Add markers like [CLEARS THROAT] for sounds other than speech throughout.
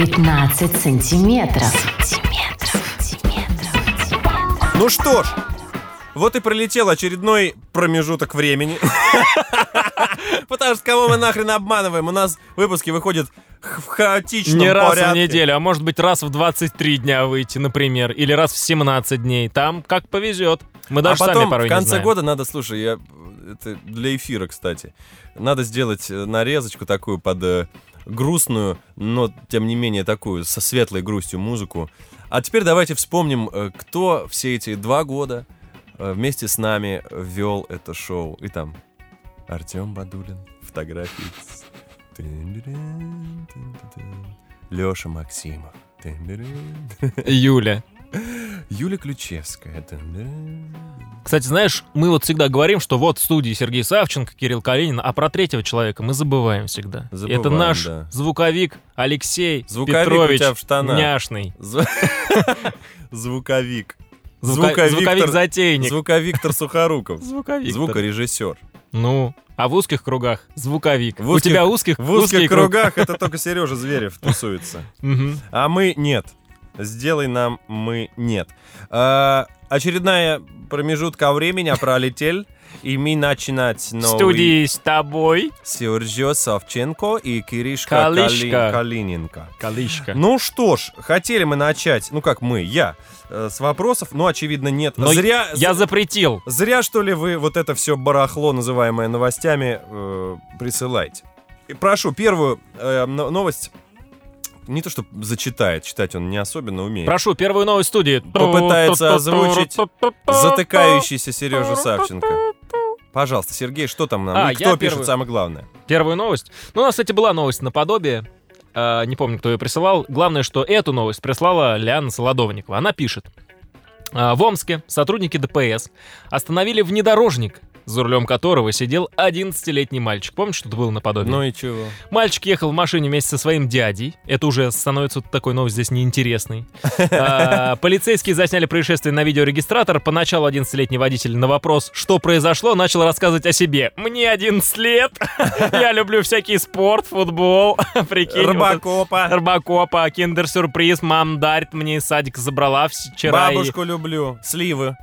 15 сантиметров. Ну что ж, вот и пролетел очередной промежуток времени. [LAUGHS] Потому что кого мы нахрен обманываем? У нас выпуски выходят в хаотичном Не раз порядке. в неделю, а может быть раз в 23 дня выйти, например, или раз в 17 дней. Там как повезет. Мы А даже потом сами порой в не конце знаем. года надо, слушай, я это для эфира, кстати, надо сделать э, нарезочку такую под э, грустную, но тем не менее такую со светлой грустью музыку. А теперь давайте вспомним, э, кто все эти два года э, вместе с нами вел это шоу. И там Артем Бадулин, фотографии. Леша Максимов. Юля. Юля Ключевская. Кстати, знаешь, мы вот всегда говорим, что вот в студии Сергей Савченко, Кирилл Калинин, а про третьего человека мы забываем всегда. Забываем, Это наш да. звуковик Алексей Звуковик у Петрович тебя в штанах. Няшный. Зв- [LAUGHS] Звуковик. Звуковик-затейник. Звуковиктор Сухоруков. Звуковик. Звукорежиссер. Ну, а в узких кругах звуковик. В У узких- тебя узких, В узких узкий круг. кругах [LAUGHS] это только Сережа Зверев тусуется. А мы нет. Сделай нам мы нет. А, очередная промежутка времени пролетел, и мы начинать новый студии с тобой, Сергей Савченко и Киришка Калишка. Кали- Калиненко. Калишка. Ну что ж, хотели мы начать, ну как мы, я, э, с вопросов, но очевидно нет. Но Зря, Я запретил. Зря, что ли, вы вот это все барахло, называемое новостями, э, присылаете. И прошу, первую э, но- новость, не то что зачитает, читать он не особенно умеет. Прошу, первую новость студии. Попытается озвучить Затыкающийся Сережа Савченко. Пожалуйста, Сергей, что там нам? А, И кто пишет первый. самое главное? Первую новость. Ну, у нас, кстати, была новость наподобие. А, не помню, кто ее присылал. Главное, что эту новость прислала Лиана Солодовникова. Она пишет. В Омске сотрудники ДПС остановили внедорожник, за рулем которого сидел 11-летний мальчик. Помните, что это было наподобие? Ну и чего? Мальчик ехал в машине вместе со своим дядей. Это уже становится такой новость здесь неинтересной. [LAUGHS] А, Полицейские засняли происшествие на видеорегистратор. Поначалу 11-летний водитель на вопрос, что произошло, начал рассказывать о себе. Мне 11 лет. [LAUGHS] Я люблю всякий спорт, футбол. [LAUGHS] Прикинь. Рыбакопа. Рыбакопа, киндер-сюрприз, мам дарит мне из садика забрала вчера. Бабушку люблю. Сливы.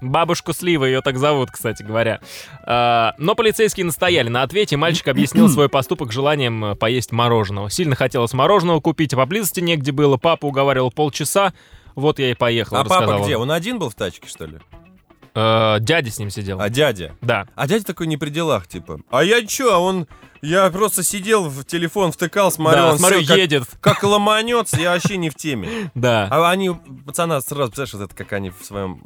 Бабушку Слива, ее так зовут, кстати говоря. А, но полицейские настояли на ответе, мальчик объяснил [CLEARS THROAT] свой поступок желанием э, поесть мороженого. Сильно хотелось мороженого купить, а поблизости негде было. Папа уговаривал полчаса, вот я и поехал. А папа где? Он один был в тачке, что ли? Э, дядя с ним сидел. А дядя? Да. А дядя такой не при делах, типа. А я чё, а он... Я просто сидел в телефон, втыкал, смотрю, да, он смотрю, сел, как, едет. как ломанется, я вообще не в теме. [LAUGHS] Да. А они, пацана, сразу, представляешь, вот это, как они в своем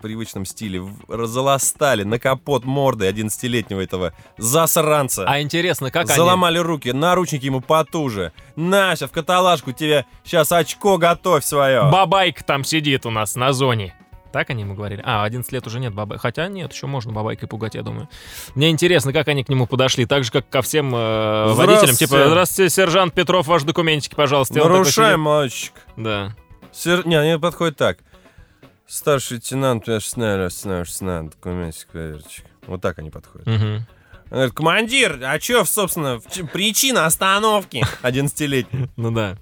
привычном стиле разолостали на капот морды 11-летнего этого засранца. А интересно, как они... Заломали руки, наручники ему потуже. Нася, в каталажку тебе сейчас очко готовь свое. Бабайка там сидит у нас на зоне. Так они ему говорили? А, 11 лет уже нет бабай. Хотя нет, еще можно бабайкой пугать, я думаю. Мне интересно, как они к нему подошли. Так же, как ко всем э, водителям. Типа, здравствуйте, сержант Петров, ваши документики, пожалуйста. Нарушаем, мальчик. Да. Сер... Не, они подходят так. Старший лейтенант, я знаю, знаю, документик, проверочек. Вот так они подходят. Мгм. Он говорит, командир, а чё, собственно, причина остановки? [LAUGHS] 11-летний. Ну да.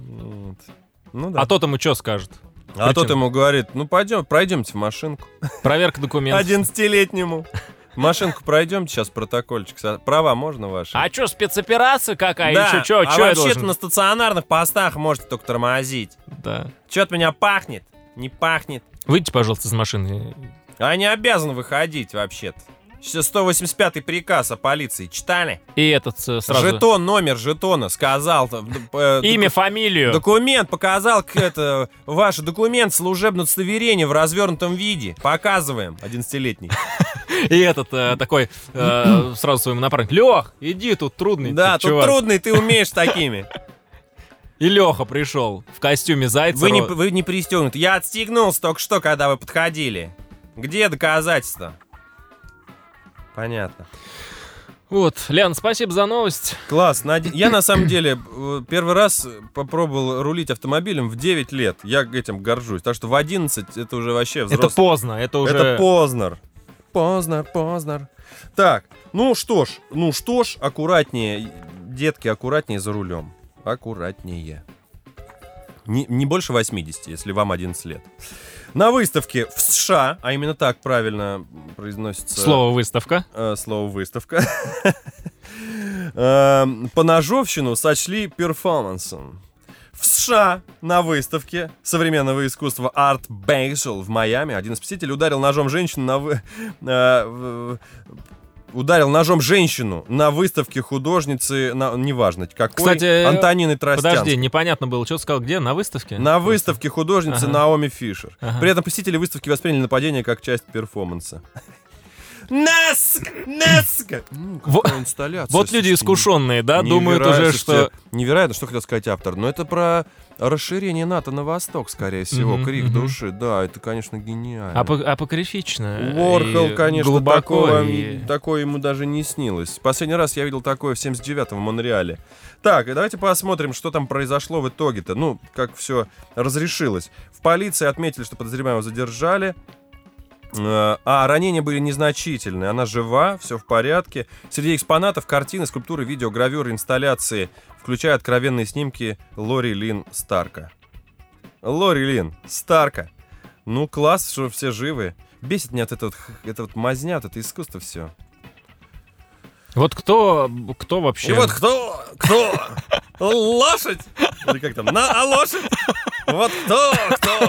Ну да. А тот ему что скажет? А тот ему говорит, ну пойдем, пройдемте в машинку. Проверка документов. 11-летнему. В Машинку пройдемте, сейчас протокольчик. Права можно ваши? А что, спецоперация какая? да, Или чё, а вообще-то на стационарных постах можете только тормозить. Да. Чё от меня пахнет? Не пахнет. Выйдите, пожалуйста, из машины. А не обязан выходить вообще-то. Сейчас 185-й приказ о полиции читали? И этот э, сразу... Жетон, номер жетона сказал. э, э, [LAUGHS] Имя, фамилию. Документ показал, это, ваш документ, служебное удостоверение в развернутом виде. Показываем, 11-летний. [LAUGHS] И этот э, такой э, [CLEARS THROAT] сразу своему напарнику. Лех, иди, тут трудный. Да, тут тут чувак». трудный, ты умеешь [LAUGHS] такими. И Леха пришел в костюме зайца. Вы не, вы не пристегнуты. Я отстегнулся только что, когда вы подходили. Где доказательства? Понятно. Вот, Лян, спасибо за новость. Класс. Я на самом деле э, первый раз попробовал рулить автомобилем в 9 лет. Я этим горжусь. Так что в 11 это уже вообще взрослый. Это поздно, это уже... Это Познер. Познер, Познер. Так, ну что ж, ну что ж, аккуратнее, детки, аккуратнее за рулем. Аккуратнее. Не, не больше 80, если вам 11 лет. На выставке в США, а именно так правильно произносится Слово выставка. э, слово выставка, [LAUGHS] э, поножовщину сочли перформансом. В США на выставке современного искусства Art Basel в Майами один из посетителей ударил ножом женщину на вы... ударил ножом женщину на выставке художницы, на, неважно какой, Кстати, Антонины Тростянской. Подожди, непонятно было, что ты сказал, где? На выставке? На выставке художницы Ага. Наоми Фишер. Ага. При этом посетители выставки восприняли нападение как часть перформанса. Наск! Наск! М, Во- какая инсталляция, Вот люди искушенные, да, думают уже, что... Невероятно, что хотел сказать автор. Но это про расширение НАТО на восток, скорее всего. Мгм, Крик мгм. души. Да, это, конечно, гениально. апо- Апокрифично. Уорхол, и конечно, глубоко такого, и- такое ему даже не снилось. Последний раз я видел такое в 79-м в Монреале. Так, давайте посмотрим, что там произошло в итоге-то. Ну, как все разрешилось. В полиции отметили, что подозреваемого задержали. Э, А ранения были незначительные. Она жива, все в порядке. Среди экспонатов картины, скульптуры, видео, гравюры, инсталляции, включая откровенные снимки Лори Лин Старка. Лори Лин Старка. Ну, класс, что все живы. Бесит меня от этого, это вот мазня, вот это искусство все. Вот кто, кто вообще... И вот кто, кто? [LAUGHS] Лошадь? Или как там? На, а лошадь? Вот кто, кто?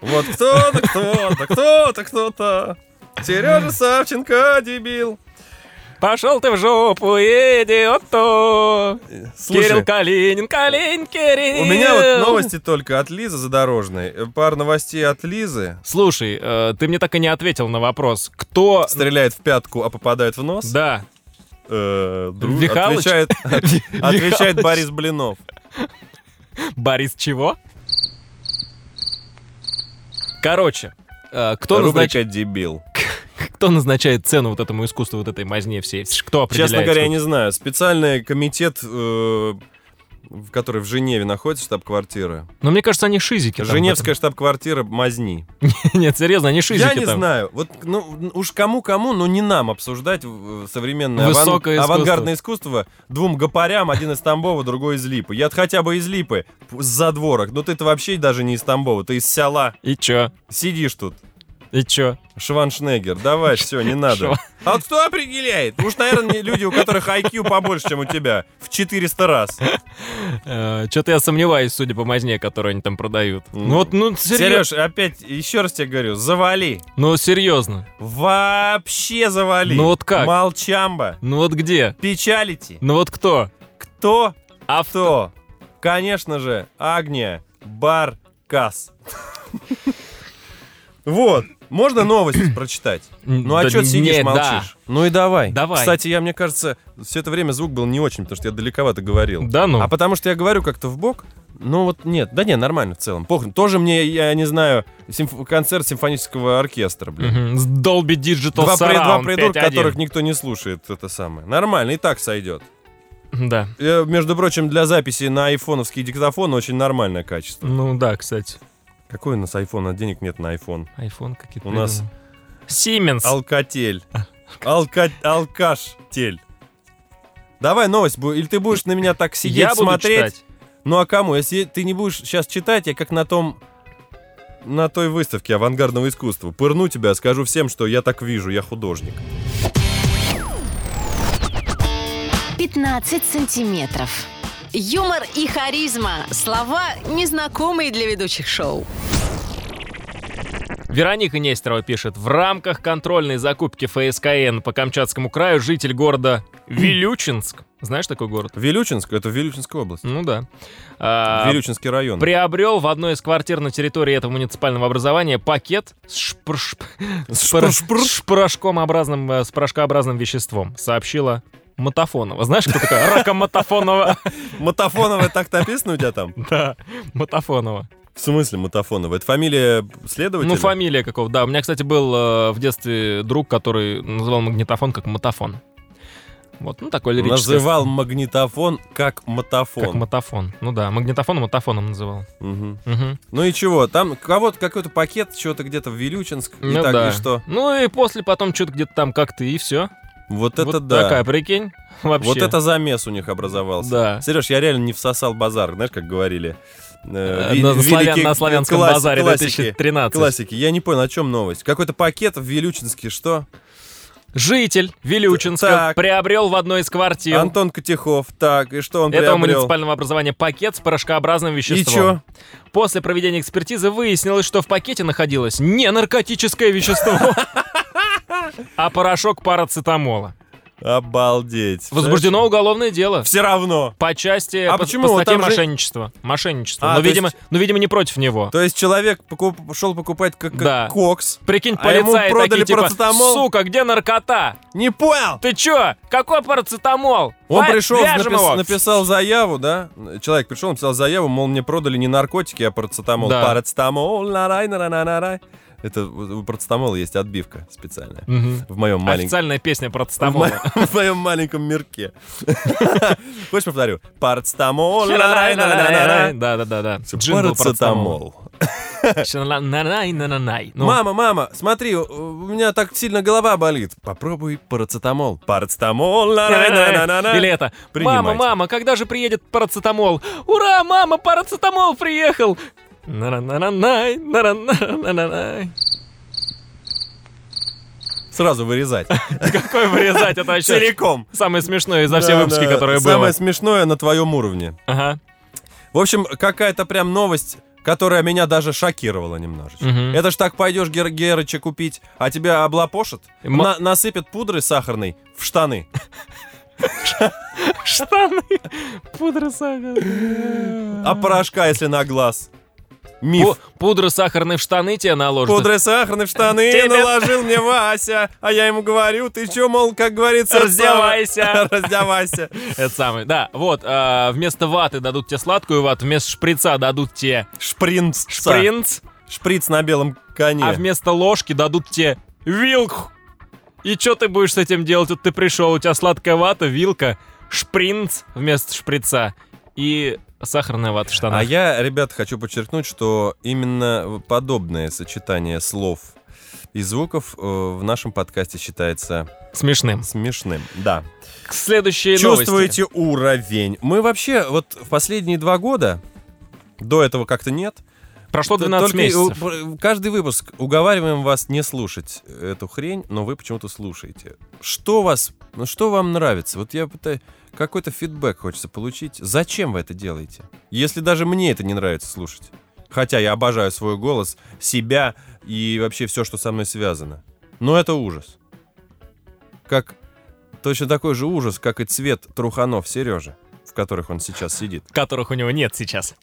Вот кто-то, кто-то, кто-то, кто-то. Сережа Савченко, дебил. Пошел ты в жопу! Кирилл Слушай, Калинин, Калинин, Кирилл! у меня вот новости только от Лизы Задорожной. Э, Пара новостей от Лизы. Слушай, э, ты мне так и не ответил на вопрос. Кто... Стреляет в пятку, а попадает в нос. Да. Э, дру- Михалыч? Отвечает, [LAUGHS] отвечает. Борис Блинов. Борис чего? Короче, э, кто, назнач- Рубрика «Дебил». [LAUGHS] кто назначает цену вот этому искусству, вот этой мазне всей? Кто определяет? Честно говоря, я не знаю. Специальный комитет, э, в который в Женеве находится штаб-квартира. Но мне кажется, они шизики. Женевская штаб-квартира Мазни. [LAUGHS] Нет, серьезно, они шизики Я не там. знаю. Вот, ну, уж кому-кому, но не нам обсуждать современное аван- искусство. авангардное искусство двум гопарям, один из Тамбова, другой из Липы. Я хотя бы из Липы, с задворок. Но ты-то вообще даже не из Тамбова, ты из села. И чё? Сидишь тут. И чё? Шваншнегер, давай, все, не надо. А вот кто определяет? Уж, наверное, люди, у которых IQ побольше, чем у тебя. В 400 раз. Что-то я сомневаюсь, судя по мазне, которую они там продают. Ну вот, ну. Сереж, опять, еще раз тебе говорю, завали. Ну серьезно. Вообще завали. Ну вот как? Молчамба. Ну вот где? Печалити. Ну вот кто? Кто? Авто. Конечно же, Агния Баркас. Вот. Можно новость [CLEARS THROAT] прочитать? Ну а Да что сидишь, не, да. молчишь? Ну и давай. Давай. Кстати, я, мне кажется, все это время звук был не очень, потому что я далековато говорил. Да ну. А потому что я говорю как-то в бок. Ну вот нет, да не, нормально в целом. Похрен. Тоже мне, я не знаю, симф- концерт симфонического оркестра, блин. С Dolby Digital Два, при- два Surround придурка, 5.1. которых никто не слушает, это самое. Нормально, и так сойдет. Да. Э, Между прочим, для записи на айфоновский диктофон очень нормальное качество. Ну да, кстати. Какой у нас айфон? А денег нет на айфон. iPhone какие-то. У нас-. Siemens. Алкатель. Алка... Алкаш-тель. Давай новость, или ты будешь на меня так сидеть, я буду смотреть? читать. Ну а кому? Если ты не будешь сейчас читать, я как на том... На той выставке авангардного искусства. Пырну тебя, скажу всем, что я так вижу, я художник. 15 сантиметров. Юмор и харизма. Слова, незнакомые для ведущих шоу. Вероника Нестерова пишет. В рамках контрольной закупки ФСКН по Камчатскому краю житель города Вилючинск. Знаешь такой город? Вилючинск, это Вилючинская область. Ну да. А, Вилючинский район. приобрел в одной из квартир на территории этого муниципального образования пакет с, шпр- шп- с пор- Шпр- с порошкообразным, э, с порошкообразным веществом, сообщила Мотофонова. Знаешь, кто такая? Рака Мотофонова. Мотофоновая так написано у тебя там? Да, Мотофонова. В смысле Мотофонова? Это фамилия следователя? Ну, фамилия какого Да, у меня, кстати, был э, в детстве друг, который называл магнитофон как мотофон. Вот, ну, такой лирический. Называл магнитофон как мотофон. Как мотофон. Ну да, магнитофон мотофоном называл. Мгм. Мгм. Ну и чего? Там кого-то какой-то пакет, что-то где-то в Вилючинск. и Ну так, да. и что? Ну и после потом что-то где-то там как-то и все. Вот это вот да. такая, прикинь, [LAUGHS] вообще. Вот это замес у них образовался. Да. Сереж, я реально не всосал базар, знаешь, как говорили э, ви- на, славян- на славянском класс- базаре классики. 2013. Классики. Я не понял, о чем новость. Какой-то пакет в Вилючинске, что? Житель Вилючинска Так. приобрел в одной из квартир Антон Котихов. Так, и что он этого приобрел? муниципального образования пакет с порошкообразным И веществом. чё? После проведения экспертизы выяснилось, что в пакете находилось не наркотическое вещество, [LAUGHS] а порошок парацетамола. Обалдеть. Возбуждено уголовное дело. Все равно. По части, А по, почему? по статье там же- мошенничества. Мошенничество. А, но, видимо, есть- но, видимо, не против него. То есть человек покуп- шел покупать как, как Да. кокс. Прикинь, а ему полицаи продали такие, типа, парацетамол? сука, где наркота? Не понял! Ты чё? Какой парацетамол? Он Ва- пришел, напис- его. написал заяву, да? Человек пришел, написал заяву, мол, мне продали не наркотики, а парацетамол. Да. Парацетамол, нарай, нарай, нарай. Это у парацетамола есть отбивка специальная. Мгм. В моем маленьком... Официальная песня В, мо- [LAUGHS] в моем маленьком мирке. [LAUGHS] Хочешь повторю? Нарай. Да-да-да. Парацетамол. Ну, Мама, мама, смотри, у меня так сильно голова болит. Попробуй парацетамол. Парацетамол. Или это. Мама, мама, когда же приедет парацетамол? Ура, мама, парацетамол приехал! На-на-на-най, на-на-на-на-най. Сразу вырезать. Какой вырезать? Это вообще Целиком. самое смешное за все Да, выпуски, да. которые было. Самое смешное на твоем уровне. Ага. В общем, какая-то прям новость, которая меня даже шокировала немножечко. Мгм. Это ж так пойдешь Гер Герыча купить, а тебя облапошат, М- на- насыпят пудры сахарной в штаны. Штаны. Пудра сахар. А порошка, если на глаз. Миф. Пудра сахарной в штаны тебе наложат. Пудры сахарной в штаны Тебе- [LAUGHS] наложил мне Вася. А я ему говорю, ты чё, мол, как говорится... Раздевайся. [LAUGHS] Раздевайся. Это самое. Да, вот, а, вместо ваты дадут тебе сладкую вату, вместо шприца дадут тебе Шпринц. шпринц, Шприц на белом коне. а вместо ложки дадут тебе вилку. И что ты будешь с этим делать? Вот ты пришел, у тебя сладкая вата, вилка, шпринц вместо шприца и сахарная вата в штанах. А я, ребята, хочу подчеркнуть, что именно подобное сочетание слов и звуков э, в нашем подкасте считается Смешным. смешным. Да. К следующей Чувствуете уровень? Мы вообще вот в последние два года, до этого как-то нет, новости. Прошло 12 только месяцев. у- каждый выпуск уговариваем вас не слушать эту хрень, но вы почему-то слушаете. Что вас, ну что вам нравится? Вот я пытаюсь, какой-то фидбэк хочется получить. Зачем вы это делаете? Если даже мне это не нравится слушать. Хотя я обожаю свой голос, себя и вообще все, что со мной связано. Но это ужас. Как точно такой же ужас, как и цвет труханов Сережи, в которых он сейчас сидит. которых у него нет сейчас.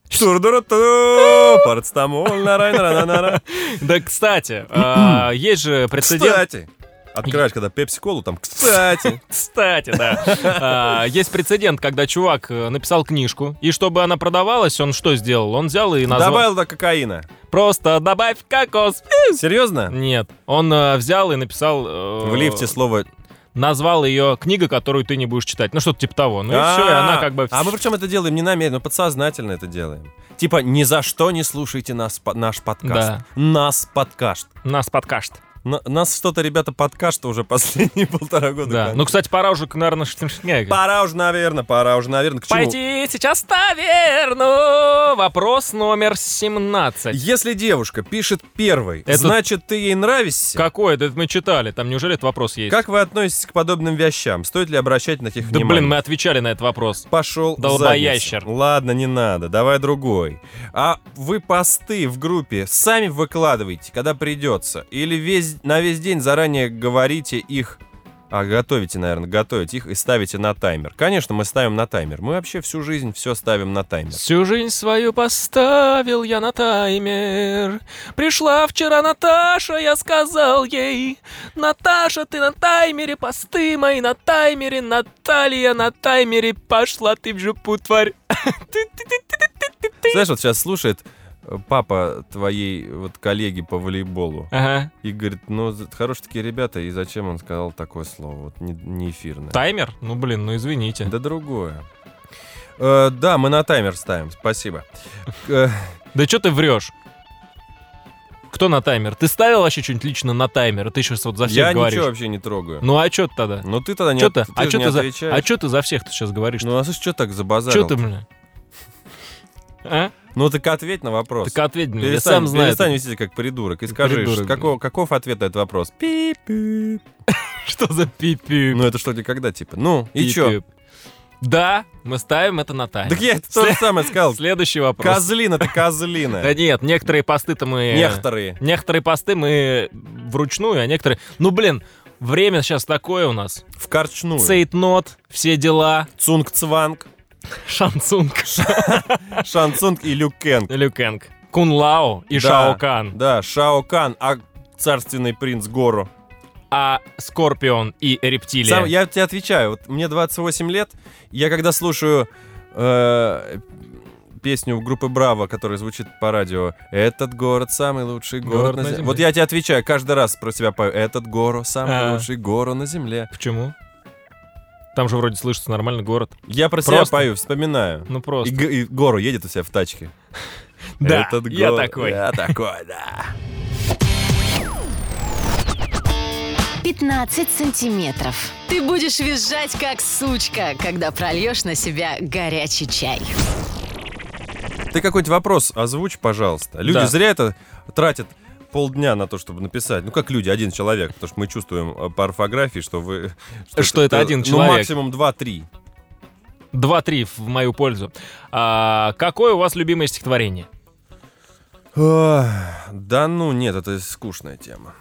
Парацетамол, нарай-нарай-нарай. Да, кстати, а, есть же прецедент. Кстати, открываешь, когда пепси-колу, там, кстати. [LAUGHS] Кстати, да. А, Есть прецедент, когда чувак э, написал книжку, и чтобы она продавалась, он что сделал? Он взял и назвал... Добавил до кокаина. Просто добавь кокос. Серьезно? Нет, он э, взял и написал... э, В лифте слово... Назвал ее книга, которую ты не будешь читать. Ну, что-то типа того. Ну и все, и она как бы... А мы причем это делаем не намеренно, но подсознательно это делаем. Типа, ни за что не слушайте нас, наш подкаст. Да. Нас подкаст. Нас подкашт. На- нас что-то, ребята, подкаст уже [LAUGHS] последние полтора года. Да. Ну, кстати, пора уже, наверное, что- Пора уже, наверное, пора уже, наверное, к чему? Пойти сейчас в таверну. Вопрос номер 17. Если девушка пишет первой, Это- значит, ты ей нравишься? Какой? Это мы читали. Там неужели этот вопрос есть? Как вы относитесь к подобным вещам? Стоит ли обращать на них Да внимание? блин, мы отвечали на этот вопрос. Пошел Долбоящер. Ладно, не надо, давай другой. А вы посты в группе сами выкладываете, когда придется? Или весь, на весь день заранее говорите их... А, готовите, наверное, готовите их и ставите на таймер. Конечно, мы ставим на таймер. Мы вообще всю жизнь все ставим на таймер. Всю жизнь свою поставил я на таймер. Пришла вчера Наташа, я сказал ей, Наташа, ты на таймере, посты мои на таймере, Наталья на таймере, пошла ты в жопу, тварь. [LAUGHS] Знаешь, вот сейчас слушает папа твоей вот коллеги по волейболу Ага. и говорит, ну, за- хорошие такие ребята, и зачем он сказал такое слово, вот не, не эфирное. Таймер? Ну блин, ну извините. Да другое. Э, да, мы на таймер ставим, спасибо. Э, Да что ты врешь? Кто на таймер? Ты ставил вообще что-нибудь лично на таймер? Ты сейчас вот за всех я говоришь. ничего вообще не трогаю. Ну а что ты тогда? Ну ты тогда не, Чё от- ты? ты А что не ты за? отвечаешь. А что ты за всех ты сейчас говоришь? Ну а что так за базар? Что ты, блин? А? Ну так ответь на вопрос. Так ответь мне, я Перестань, сам знаю. перестань вести как придурок и скажи, Придурок. каков, каков ответ на этот вопрос? Пип-пип. [LAUGHS] Что за пипи? Ну это что, когда типа? Ну, и чё? Да, мы ставим это на тайм. Так я это то же самое сказал. Следующий вопрос. Козлина-то козлина. [LAUGHS] Да нет, некоторые посты-то мы... Некоторые. Некоторые посты мы вручную, а некоторые... Ну, блин, время сейчас такое у нас. Вручную. Цейтнот, все дела, Цугцванг, Шан Цунг, [LAUGHS] Шансунг и Люкенг. Люкенг, Кунлао и Да, Шао Кан, Да, Шао Кан, а царственный принц Гору. а Скорпион и Рептилия. Сам, я тебе отвечаю, вот мне 28 лет, я когда слушаю э, песню группы Браво, которая звучит по радио «Этот город самый лучший город, Город на на земле». земле. Вот я тебе отвечаю, каждый раз про себя пою «Этот город самый А. лучший город на земле». Почему? Там же вроде слышится нормальный город. Я про себя Просто? пою, вспоминаю. Ну И, просто. г- и гору едет у себя в тачке. [LAUGHS] Да, Этот я город- такой. Я такой, да. 15 сантиметров. Ты будешь визжать, как сучка, когда прольешь на себя горячий чай. Ты какой-нибудь вопрос озвучь, пожалуйста. Люди Да. зря это тратят полдня на то, чтобы написать. Ну, как люди, один человек. Потому что мы чувствуем э, по орфографии, что вы... Что это один Ну, человек. максимум 2-3. 2-3 в мою пользу. А, какое у вас любимое стихотворение? Да ну, нет, это скучная тема.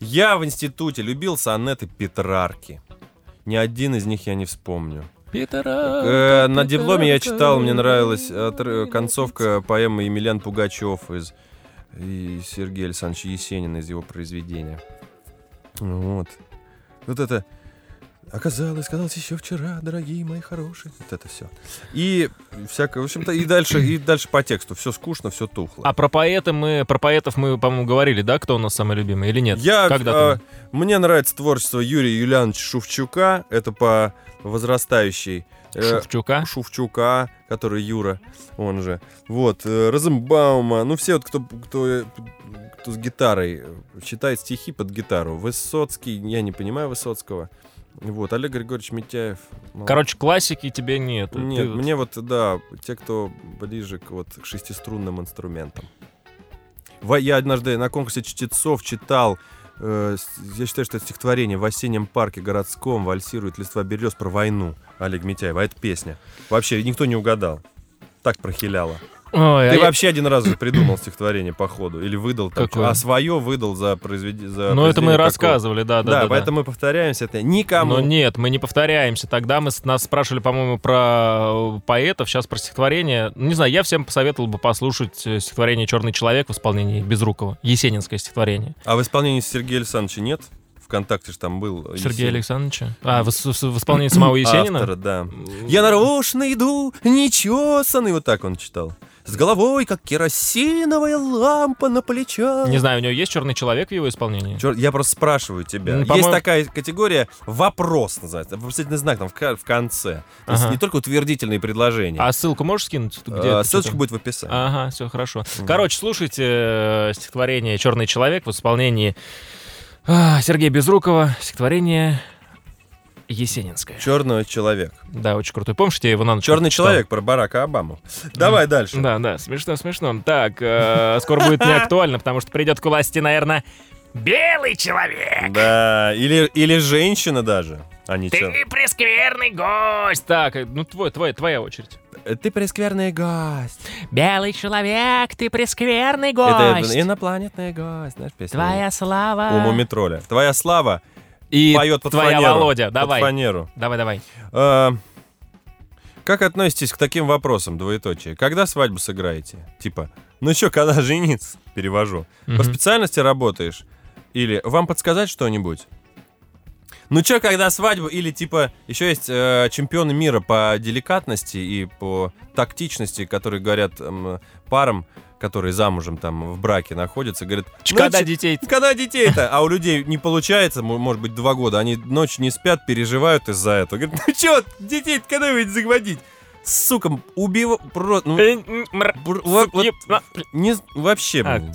Я в институте любил сонеты Петрарки. Ни один из них я не вспомню. Э, на дипломе я читал, мне нравилась отр- концовка поэмы Емельян Пугачев из и Сергея Александровича Есенина из его произведения. Вот. Вот это оказалось, казалось еще вчера, дорогие мои хорошие. Вот это все. И всякое, в общем-то, и дальше, и дальше по тексту. Все скучно, все тухло. А про поэта мы, про поэтов мы, по-моему, говорили, да, кто у нас самый любимый или нет? Я, Когда-то. э, мне нравится творчество Юрия Юлиановича Шувчука. Это по возрастающей. э, Шевчука. Шувчука, который Юра, он же. Вот, э, Розенбаума. Ну, все вот, кто, кто, э, кто с гитарой э, читает стихи под гитару. Высоцкий, я не понимаю Высоцкого. Вот, Олег Григорьевич Митяев. мол- Короче, классики тебе нет. Нет, Ты- мне вот, да, те, кто ближе к, вот, к шестиструнным инструментам. Я однажды на конкурсе чтецов читал, э, я считаю, что это стихотворение «В осеннем парке городском вальсирует листва берез» про войну Олег Митяева. А это песня. Вообще никто не угадал. Так прохиляло. Ой, а Ты я- вообще один раз придумал стихотворение по ходу. Или выдал там. Какое? А свое выдал за произведение. За Ну, это мы какого. рассказывали, да, да, Да, да. поэтому мы повторяемся. Это никому. Но нет, мы не повторяемся. Тогда мы нас спрашивали, по-моему, про э, поэтов, сейчас про стихотворение. Ну, Не знаю, я всем посоветовал бы послушать э, стихотворение «Черный человек» в исполнении Безрукова. Есенинское стихотворение. А в исполнении Сергея Александровича нет? ВКонтакте же там был. Сергея Есенин. Александровича. А, в, в- в исполнении самого Есенина? Автора, да. Я нарочно иду, нечесанный, вот так он читал. С головой, как керосиновая лампа на плечах. Не знаю, у него есть черный человек в его исполнении? Чёрт, я просто спрашиваю тебя. Ну, Есть такая категория «вопрос» называется. Вопросительный знак там в, в конце. То есть Ага. не только утвердительные предложения. А ссылку можешь скинуть? Где А, ссылочка будет в описании. Ага, все хорошо. Короче, слушайте э, стихотворение Черный человек в исполнении а, Сергея Безрукова. Стихотворение Есенинское. Черный человек. Да, очень крутой. Помнишь, я его на ночь Черный читал? человек про Барака Обаму. Давай дальше. Да, да, смешно, смешно. Так, э, скоро будет не [LAUGHS] актуально, потому что придет к власти, наверное, белый человек. Да, или, или женщина даже. А не Ты чё- прескверный гость. Так, э, ну твой, твой, твоя очередь. Э, Ты прескверный гость. Белый человек, ты прескверный Это инопланетный гость. Знаешь, песня? слава. У Мумитроля. Твоя слава И поет под твоя фанеру. Володя, Под давай. фанеру. Давай, давай. А, как относитесь к таким вопросам, двоеточие? Когда свадьбу сыграете? Типа, ну чё, когда [LAUGHS] жениться? Перевожу. По Мгм. специальности работаешь? Или вам подсказать что-нибудь? Ну чё, когда свадьбу? Или типа, еще есть э, чемпионы мира по деликатности и по тактичности, которые говорят эм, парам, которые замужем там в браке находятся, говорят, «Ну, Когда детей... когда детей-то? А у людей не получается, может быть, два года. Они ночь не спят, переживают из-за этого. Говорят, ну чё, детей когда вы заводить? Сука, убив... Про... ну, вот- вот не... Вообще, а, блин.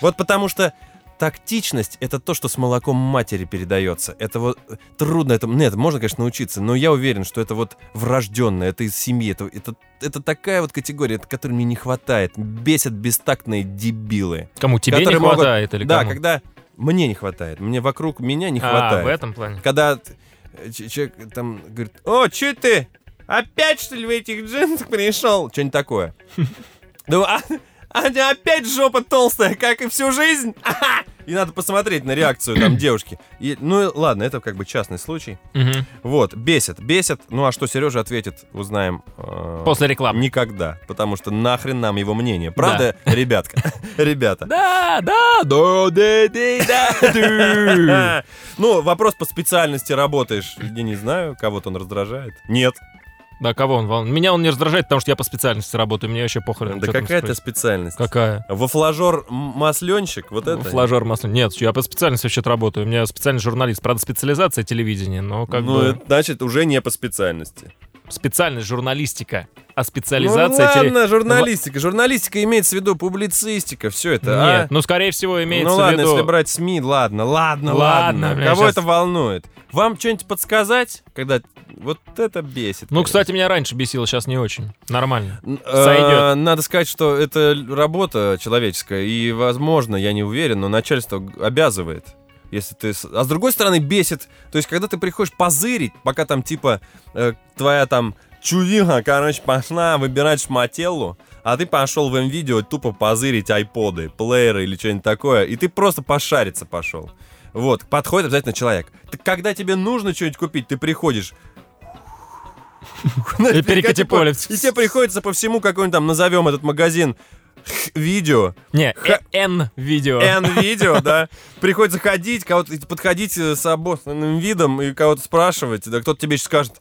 Вот потому что тактичность — это то, что с молоком матери передается. Это вот э, трудно, это, нет, можно, конечно, научиться, но я уверен, что это вот врожденное, это из семьи, это, это, это такая вот категория, это, которой мне не хватает. Бесят бестактные дебилы. Кому тебе не которые могут- хватает или Да, кому? когда мне не хватает, мне вокруг меня не А, хватает. в этом плане. Когда ч- человек там говорит, о, че ты? Опять, что ли, в этих джинсах пришел? Что-нибудь такое. [LAUGHS] Ну, а, а не опять жопа толстая, как и всю жизнь? [LAUGHS] И надо посмотреть на реакцию там [CLEARS THROAT] девушки. И, ну, ладно, это как бы частный случай. Мгм. Вот, бесит, бесит. Ну, а что Сережа ответит, узнаем э, После рекламы. никогда. Потому что нахрен нам его мнение. Правда, ребятка? [LAUGHS] Ребята. Да, да, да, да, да, да, да. [LAUGHS] Ну, вопрос по специальности работаешь. Я не знаю, кого-то он раздражает. Нет. Да, кого он волнует? Меня он не раздражает, потому что я по специальности работаю, мне вообще похрен. Да какая-то происходит. специальность. Какая? Вафложор м- масленщик, вот это? Флажер масло. Нет, я по специальности вообще-то работаю. У меня специальный журналист. Правда, специализация телевидения, но как ну, бы... это значит, уже не по специальности. Специальность журналистика. А Ну специализация... теле- ладно, журналистика. Журналистика имеется в виду публицистика, все это. а? Нет, ну, скорее всего, имеется ну в ладно, виду... если брать СМИ, ладно, ладно, Ладно, ладно. Кого щас- это волнует? Вам что-нибудь подсказать, когда вот это бесит? Ну, конечно. кстати, меня раньше бесило, сейчас не очень. Нормально. Н- Сойдет. э, Надо сказать, что это работа человеческая, и, возможно, я не уверен, но начальство обязывает. Если ты... А с другой стороны, бесит. То есть, когда ты приходишь позырить, пока там, типа, э, твоя там чувиха, короче, пошла выбирать шмателлу, а ты пошел в видео тупо позырить айподы, плееры или что-нибудь такое, и ты просто пошариться пошел. Вот, подходит обязательно человек. Так когда тебе нужно что-нибудь купить, ты приходишь, [LAUGHS] И перекати поле. и тебе приходится по всему какой-нибудь там, назовем этот магазин, видео, Не, N-видео. N-видео, [LAUGHS] да. Приходится ходить, кого-то подходить э, с обоснанным видом и кого-то спрашивать, да кто-то тебе еще скажет,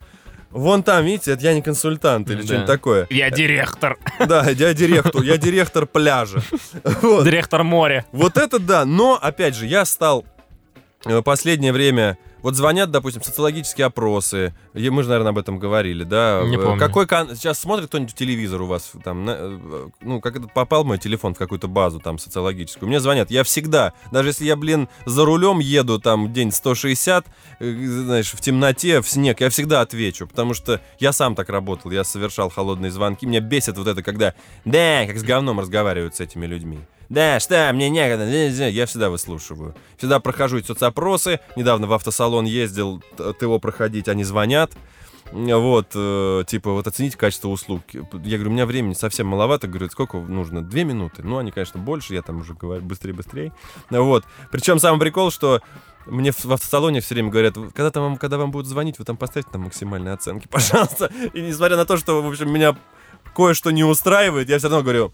вон там, видите, это я не консультант или Да. что-нибудь такое. Я директор. [LAUGHS] Да, я директор, я директор пляжа. Вот. Директор моря. Вот это да, но, опять же, я стал э, последнее время... Вот звонят, допустим, социологические опросы. И Мы же, наверное, об этом говорили, да? Не Э, помню. Какой кан- Сейчас смотрит кто-нибудь телевизор у вас там, на- э, ну, как это попал мой телефон в какую-то базу там социологическую. Мне звонят. Я всегда, даже если я, блин, за рулем еду там день 160, э, знаешь, в темноте, в снег, я всегда отвечу, потому что я сам так работал, я совершал холодные звонки. Меня бесит вот это, когда, да, как с говном разговаривают с этими людьми. Да, что, мне некогда. Я всегда выслушиваю. Всегда прохожу эти соцопросы. Недавно в автосалон ездил ТО проходить, они звонят. Вот, э, типа, вот оцените качество услуг. Я говорю, у меня времени совсем маловато. Говорю, сколько нужно? Две минуты. Ну, они, конечно, больше, я там уже говорю быстрее-быстрее. Вот. Причем самый прикол, что мне в, в автосалоне все время говорят, «Вы- когда, там вам, когда вам будут звонить, вы там поставьте там максимальные оценки, [LAUGHS] пожалуйста. И несмотря на то, что, в общем, меня кое-что не устраивает, я все равно говорю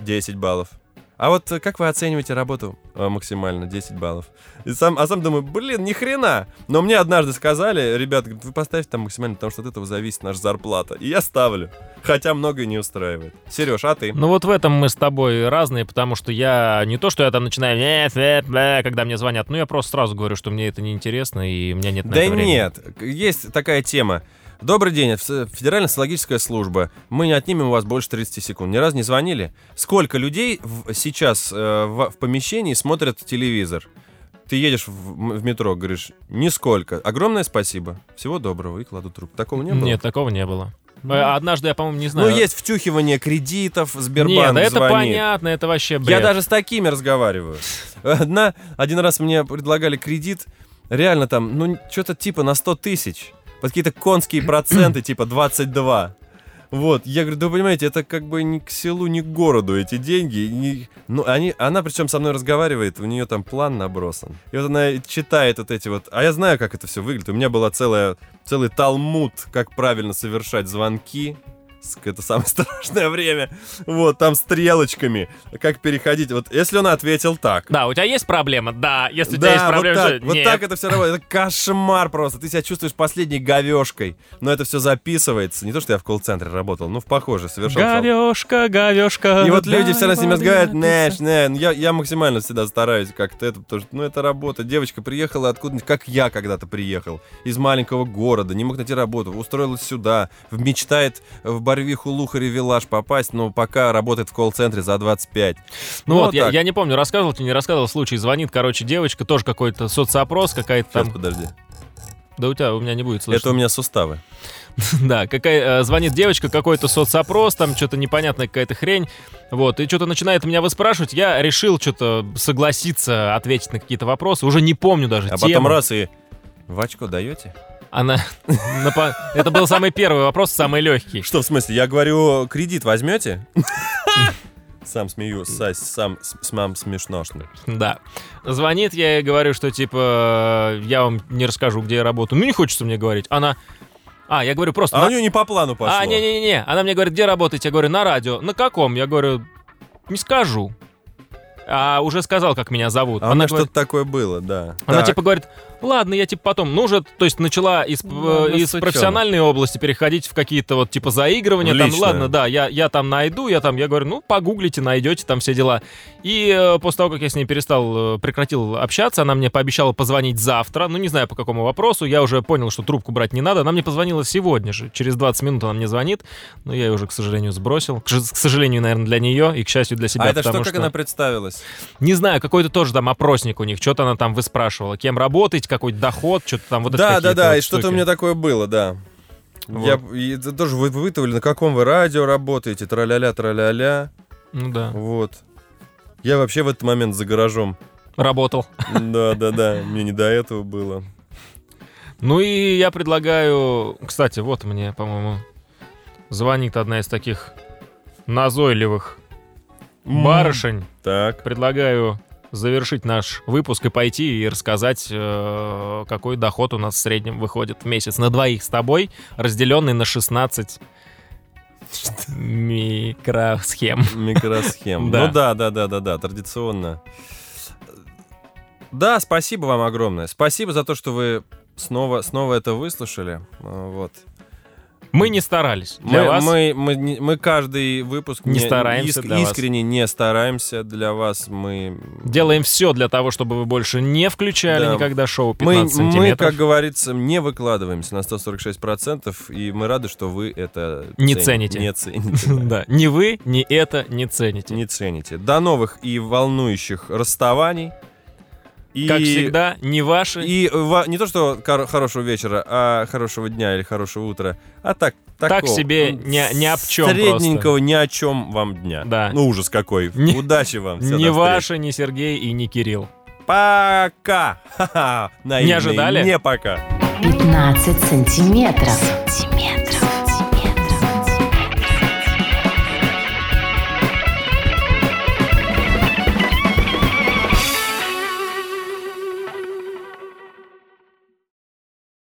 10 баллов. А вот э, как вы оцениваете работу? «А, максимально 10 баллов. И сам, а сам думаю, блин, ни хрена. Но мне однажды сказали, говорят, вы поставьте там максимально, потому что от этого зависит наша зарплата. И я ставлю. Хотя многое не устраивает. Сереж, а ты? Ну вот в этом мы с тобой разные, потому что я не то, что я там начинаю, «Нет, нет, бля», когда мне звонят, ну я просто сразу говорю, что мне это неинтересно и у меня нет на Да это времени. нет, есть такая тема. Добрый день, Федеральная социологическая служба. Мы не отнимем у вас больше 30 секунд. Ни разу не звонили? Сколько людей в- сейчас э, в, в помещении смотрят телевизор? Ты едешь в, в метро, говоришь, нисколько. Огромное спасибо. Всего доброго. И кладу трубку. Такого не было? Нет, такого не было. Э, Однажды я, по-моему, не знаю. Ну, есть втюхивание кредитов, Сбербанк Нет, да это звонит. понятно, это вообще бред. Я даже с такими разговариваю. Одна, один раз мне предлагали кредит, реально там, ну, что-то типа на 100 тысяч. Под какие-то конские проценты, типа 22. Вот, я говорю, да вы понимаете, это как бы ни к селу, ни к городу эти деньги. и не- Ну, они, она причем со мной разговаривает, у нее там план набросан. И вот она читает вот эти вот... А я знаю, как это все выглядит. У меня была целая, целый талмуд, как правильно совершать звонки. Это самое [LAUGHS] страшное время. Вот, там стрелочками. Как переходить. Вот, если он ответил так. Да, у тебя есть проблема? Да. Если у тебя есть вот проблема, так, что- вот Нет. так это все работает. Это кошмар просто. Ты себя чувствуешь последней говешкой. Но это все записывается. Не то, что я в колл-центре работал, но в похоже совершал. фал. Говешка, говешка. И вот люди все равно с дай разговаривают, Нэш, Нэш. Ну, Я, я максимально всегда стараюсь как-то это, потому что, ну, это работа. Девочка приехала откуда-нибудь, как я когда-то приехал, из маленького города, не мог найти работу, устроилась сюда, мечтает в Барвиху, Лухари, Вилаж попасть, но пока работает в колл-центре за 25. Ну, Ну, вот, я, так. я не помню, рассказывал тебе, не рассказывал случай. Звонит, короче, девочка, тоже какой-то соцопрос, какая-то Сейчас, там. подожди. Да у тебя, у меня не будет слышно. Это у меня суставы. [LAUGHS] Да, какая, э, звонит девочка, какой-то соцопрос, там что-то непонятная какая-то хрень. Вот, и что-то начинает меня выспрашивать. Я решил что-то согласиться ответить на какие-то вопросы. Уже не помню даже А потом тему. раз и... В очко даете? Она... [LAUGHS] Это был самый первый вопрос, самый легкий. Что в смысле? Я говорю, кредит возьмете? Сам смеюсь, Сась, сам с- с мам смешно. что ли. Да. Звонит, я ей говорю, что типа я вам не расскажу, где я работаю. Ну, не хочется мне говорить. Она... А, я говорю просто... А на- у нее не по плану пошло. А, не-не-не. Она мне говорит, где работаете? Я говорю, на радио. На каком? Я говорю, не скажу. А уже сказал, как меня зовут. А Она говорит- что-то такое было, да. Она Так. типа говорит, ладно, я типа потом, ну уже, то есть начала из, Ну, э, из профессиональной области переходить в какие-то вот типа заигрывания, там, ладно, да, я, я там найду, я там, я говорю, ну погуглите, найдете, там все дела. И э, после того, как я с ней перестал, э, прекратил общаться, она мне пообещала позвонить завтра, ну не знаю по какому вопросу, я уже понял, что трубку брать не надо, она мне позвонила сегодня же, через 20 минут она мне звонит, но я ее уже, к сожалению, сбросил, к, к сожалению, наверное, для нее и, к счастью, для себя, А это что, как что... она представилась? Не знаю, какой-то тоже там опросник у них, что-то она там выспрашивала, кем работаете, какой доход, что-то там вот это Да, да, да, вот и что-то у меня такое было, да. Вот. Я это тоже вы вытавили, на каком вы радио работаете, траля-ля, траля-ля. Ну да, Вот. Я вообще в этот момент за гаражом. работал. Да, да, да, мне не до этого было. Ну и я предлагаю... Кстати, вот мне, по-моему, звонит одна из таких назойливых барышень. Так. Предлагаю завершить наш выпуск и пойти и рассказать, э, какой доход у нас в среднем выходит в месяц на двоих с тобой, разделенный на 16 микросхем. Микросхем. [LAUGHS] Да. Ну да, да, да, да, да, традиционно. Да, спасибо вам огромное. Спасибо за то, что вы снова, снова это выслушали. А, Вот. Мы не старались для мы, вас. Мы, мы, не- мы каждый выпуск Не стараемся для вас. искренне не стараемся для вас. Мы Делаем все для того, чтобы вы больше не включали Да. никогда шоу Мы, 15 мы, сантиметров. как говорится, не выкладываемся на 146%, и мы рады, что вы это Не цени- цените. Не цените. [LAUGHS] Да, ни вы, ни это не цените. Не цените. До новых и волнующих расставаний. И, Как всегда, не ваши. И ва- не то, что кор- хорошего вечера, а хорошего дня или хорошего утра, а так Так такого, себе м, ни- ни об чем Средненького ни о чем вам дня. Да. Ну, ужас какой. [LAUGHS] Не- Удачи вам. Встречи. ваши, ни Сергей и ни Кирилл. Пока. [LAUGHS] Ха-ха. Наивные. ожидали? Не пока. 15 сантиметров.